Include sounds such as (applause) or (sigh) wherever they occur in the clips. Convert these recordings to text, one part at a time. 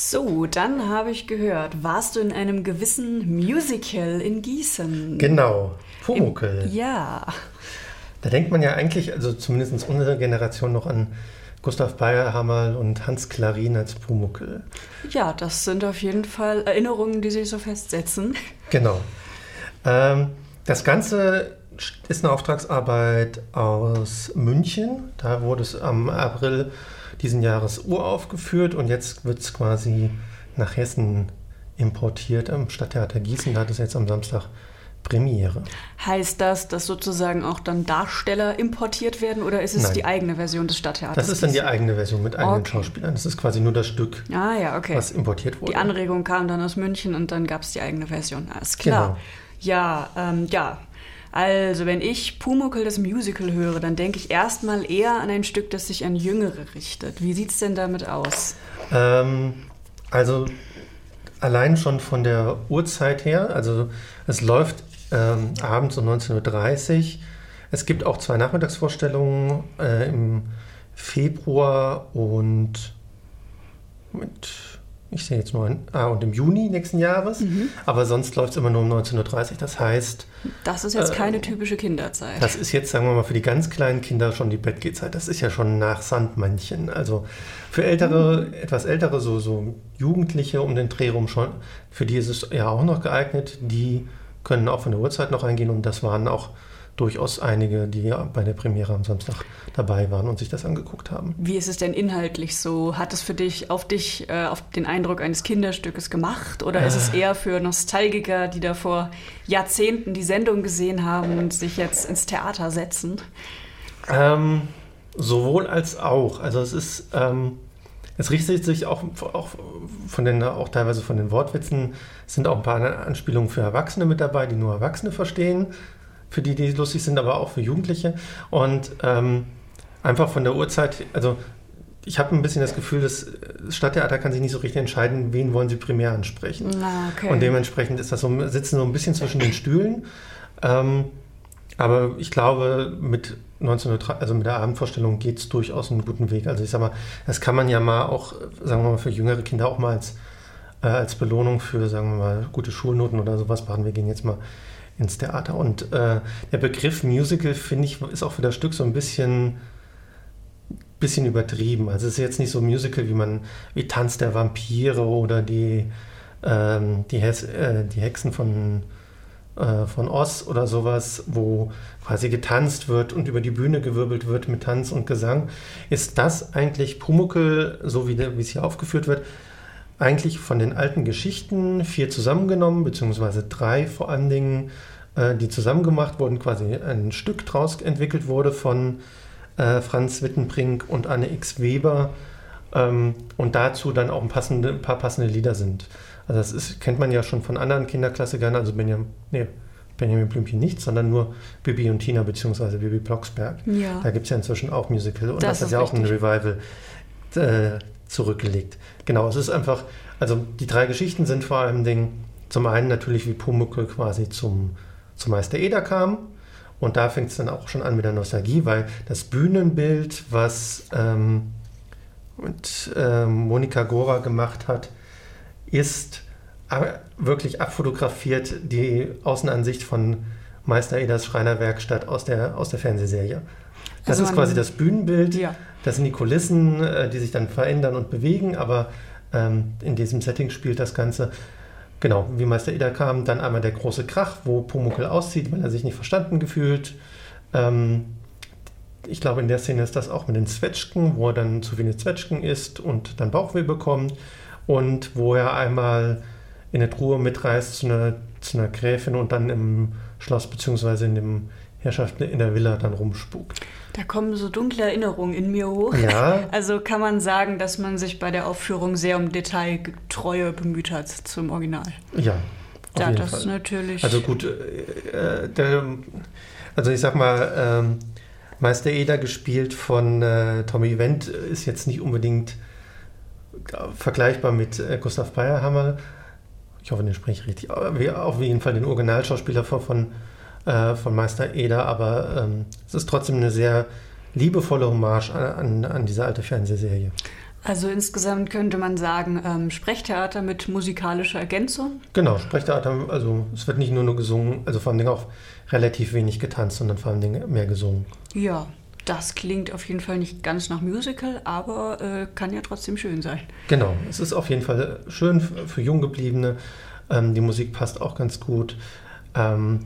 So, dann habe ich gehört, warst du in einem gewissen Musical in Gießen? Genau, Pumuckl. Im, ja. Da denkt man ja eigentlich, also zumindest unsere Generation noch an Gustav Bayerhammer und Hans Klarin als Pumuckl. Ja, das sind auf jeden Fall Erinnerungen, die sich so festsetzen. Genau. Ähm, das Ganze ist eine Auftragsarbeit aus München. Da wurde es am April diesen Jahres uraufgeführt und jetzt wird es quasi nach Hessen importiert am Stadttheater Gießen. Da hat es jetzt am Samstag Premiere. Heißt das, dass sozusagen auch dann Darsteller importiert werden oder ist es Nein. die eigene Version des Stadttheaters? Das ist dann die eigene Version mit eigenen Okay. Schauspielern. Das ist quasi nur das Stück, Ah ja, okay. was importiert wurde. Die Anregung kam dann aus München und dann gab es die eigene Version. Alles klar. Genau. Ja, ähm, ja. Also, wenn ich Pumuckl das Musical höre, dann denke ich erstmal eher an ein Stück, das sich an Jüngere richtet. Wie sieht es denn damit aus? Ähm, also allein schon von der Uhrzeit her, also es läuft ähm, abends um 19.30 Uhr. Es gibt auch zwei Nachmittagsvorstellungen äh, im Februar und mit, ich sehe jetzt nur ein, ah, und im Juni nächsten Jahres. Aber sonst läuft es immer nur um 19.30 Uhr. Das heißt, Das ist jetzt keine Äh, typische Kinderzeit. das ist jetzt, sagen wir mal, für die ganz kleinen Kinder schon die Bettgehzeit. Das ist ja schon nach Sandmännchen. Also für ältere, etwas ältere, so, so Jugendliche um den Dreh rum schon, für die ist es ja auch noch geeignet. Die können auch von der Uhrzeit noch eingehen und das waren auch durchaus einige, die ja bei der Premiere am Samstag dabei waren und sich das angeguckt haben. Wie ist es denn inhaltlich so? Hat es für dich auf dich äh, auf den Eindruck eines Kinderstückes gemacht oder ist Äh. es eher für Nostalgiker, die da vor Jahrzehnten die Sendung gesehen haben und sich jetzt ins Theater setzen? Ähm, sowohl als auch. Also es ist, ähm, es richtet sich auch, auch von den, auch teilweise von den Wortwitzen, es sind auch ein paar Anspielungen für Erwachsene mit dabei, die nur Erwachsene verstehen, für die, die lustig sind, aber auch für Jugendliche. Und ähm, einfach von der Uhrzeit, also ich habe ein bisschen das Gefühl, das Stadttheater kann sich nicht so richtig entscheiden, wen wollen sie primär ansprechen. Na, okay. Und dementsprechend ist das so, sitzen so ein bisschen zwischen den Stühlen. Ähm, aber ich glaube, mit 1903, also mit der Abendvorstellung geht es durchaus einen guten Weg. Also ich sag mal, das kann man ja mal auch, sagen wir mal, für jüngere Kinder auch mal als, äh, als Belohnung für, sagen wir mal, gute Schulnoten oder sowas machen. Wir gehen jetzt mal ins Theater. Und äh, der Begriff Musical, finde ich, ist auch für das Stück so ein bisschen bisschen übertrieben. Also es ist jetzt nicht so Musical wie man wie Tanz der Vampire oder die ähm, die, Hes äh, die Hexen von äh, von Oz oder sowas, wo quasi getanzt wird und über die Bühne gewirbelt wird mit Tanz und Gesang. Ist das eigentlich Pumuckl, so wie es hier aufgeführt wird, eigentlich von den alten Geschichten vier zusammengenommen, beziehungsweise drei vor allen Dingen, äh, die zusammen gemacht wurden, quasi ein Stück draus entwickelt wurde von äh, Franz Wittenbrink und Anne X. Weber ähm, und dazu dann auch ein, passende, ein paar passende Lieder sind. Also das ist, kennt man ja schon von anderen Kinderklassikern, also Benjamin, nee, Benjamin Blümchen nicht, sondern nur Bibi und Tina beziehungsweise Bibi Blocksberg. Ja. Da gibt es ja inzwischen auch Musical und Das das, ist ja auch ein richtig. Revival äh, zurückgelegt. Genau, es ist einfach, also die drei Geschichten sind vor allem Dingen, zum einen natürlich wie Pumuckl quasi zum, zum Meister Eder kam und da fängt es dann auch schon an mit der Nostalgie, weil das Bühnenbild, was ähm, mit, ähm, Monika Gora gemacht hat, ist a- wirklich abfotografiert die Außenansicht von Meister Eders Schreinerwerkstatt aus der, aus der Fernsehserie. Das Also ist quasi das Bühnenbild. Ja. Das sind die Kulissen, äh, die sich dann verändern und bewegen, aber ähm, in diesem Setting spielt das Ganze. Genau, wie Meister Eder kam, dann einmal der große Krach, wo Pumuckl auszieht, weil er sich nicht verstanden gefühlt. Ähm, ich glaube, in der Szene ist das auch mit den Zwetschgen, wo er dann zu viele Zwetschgen isst und dann Bauchweh bekommt. Und wo er einmal in eine Truhe mitreist zu einer, zu einer Gräfin und dann im Schloss bzw. in dem Herrschaft in der Villa dann rumspukt. Da kommen so dunkle Erinnerungen in mir hoch. Ja, (laughs) Also kann man sagen, dass man sich bei der Aufführung sehr um Detailtreue bemüht hat zum Original. ja. Auf ja, jeden das Fall. ist natürlich. Also gut, äh, der, also ich sag mal, ähm, Meister Eder gespielt von äh, Tommy Wendt ist jetzt nicht unbedingt äh, vergleichbar mit äh, Gustav Bayerhammer. Ich hoffe, den spreche ich richtig. Aber auf jeden Fall den Originalschauspieler von, von, äh, von Meister Eder, aber ähm, es ist trotzdem eine sehr liebevolle Hommage an, an, an diese alte Fernsehserie. Also insgesamt könnte man sagen, ähm, Sprechtheater mit musikalischer Ergänzung? Genau, Sprechtheater, also es wird nicht nur nur gesungen, also vor allem auch relativ wenig getanzt, sondern vor allem mehr gesungen. Ja, das klingt auf jeden Fall nicht ganz nach Musical, aber äh, kann ja trotzdem schön sein. Genau, es ist auf jeden Fall schön für Junggebliebene. Ähm, die Musik passt auch ganz gut. Ähm,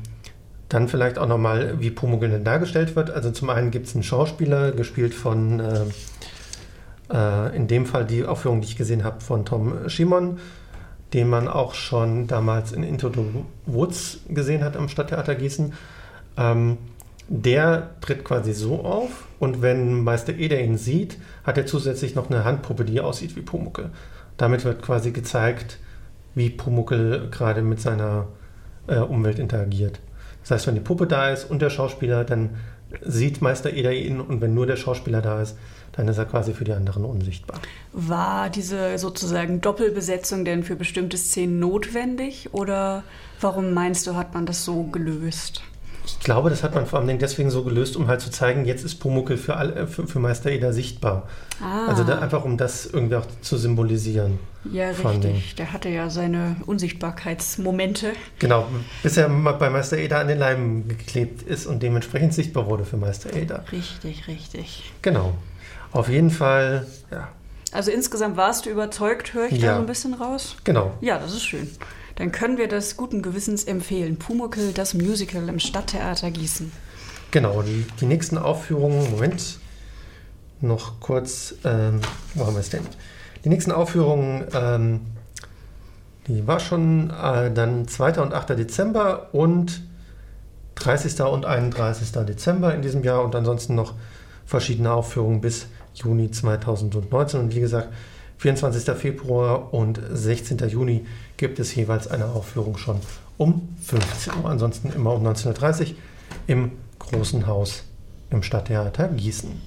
dann vielleicht auch nochmal, wie denn dargestellt wird. Also zum einen gibt es einen Schauspieler, gespielt von, äh, äh, in dem Fall die Aufführung, die ich gesehen habe, von Tom Schimon, den man auch schon damals in Into the Woods gesehen hat am Stadttheater Gießen. Ähm, der tritt quasi so auf und wenn Meister Eder ihn sieht, hat er zusätzlich noch eine Handpuppe, die aussieht wie Pumuckel. Damit wird quasi gezeigt, wie Pumuckel gerade mit seiner äh, Umwelt interagiert. Das heißt, wenn die Puppe da ist und der Schauspieler, dann sieht Meister Eder ihn und wenn nur der Schauspieler da ist, dann ist er quasi für die anderen unsichtbar. War diese sozusagen Doppelbesetzung denn für bestimmte Szenen notwendig oder warum meinst du, hat man das so gelöst? Ich glaube, das hat man vor allem deswegen so gelöst, um halt zu zeigen, jetzt ist Pumuckel für, alle, für, für Meister Eder sichtbar. Ah. Also da, einfach, um das irgendwie auch zu symbolisieren. Ja, richtig. Der hatte ja seine Unsichtbarkeitsmomente. Genau, bis er bei Meister Eder an den Leim geklebt ist und dementsprechend sichtbar wurde für Meister Eder. Richtig, richtig. Genau. Auf jeden Fall, ja. Also insgesamt warst du überzeugt, höre ich ja. da so ein bisschen raus? Genau. Ja, das ist schön dann können wir das guten Gewissens empfehlen. Pumuckel, das Musical im Stadttheater Gießen. Genau, die, die nächsten Aufführungen, Moment, noch kurz, ähm, wo haben wir es denn? Die nächsten Aufführungen, ähm, die war schon äh, dann 2. und 8. Dezember und 30. und 31. Dezember in diesem Jahr und ansonsten noch verschiedene Aufführungen bis Juni 2019. Und wie gesagt, 24. Februar und 16. Juni gibt es jeweils eine Aufführung schon um 15 Uhr. Ansonsten immer um 19.30 Uhr im Großen Haus im Stadttheater Gießen.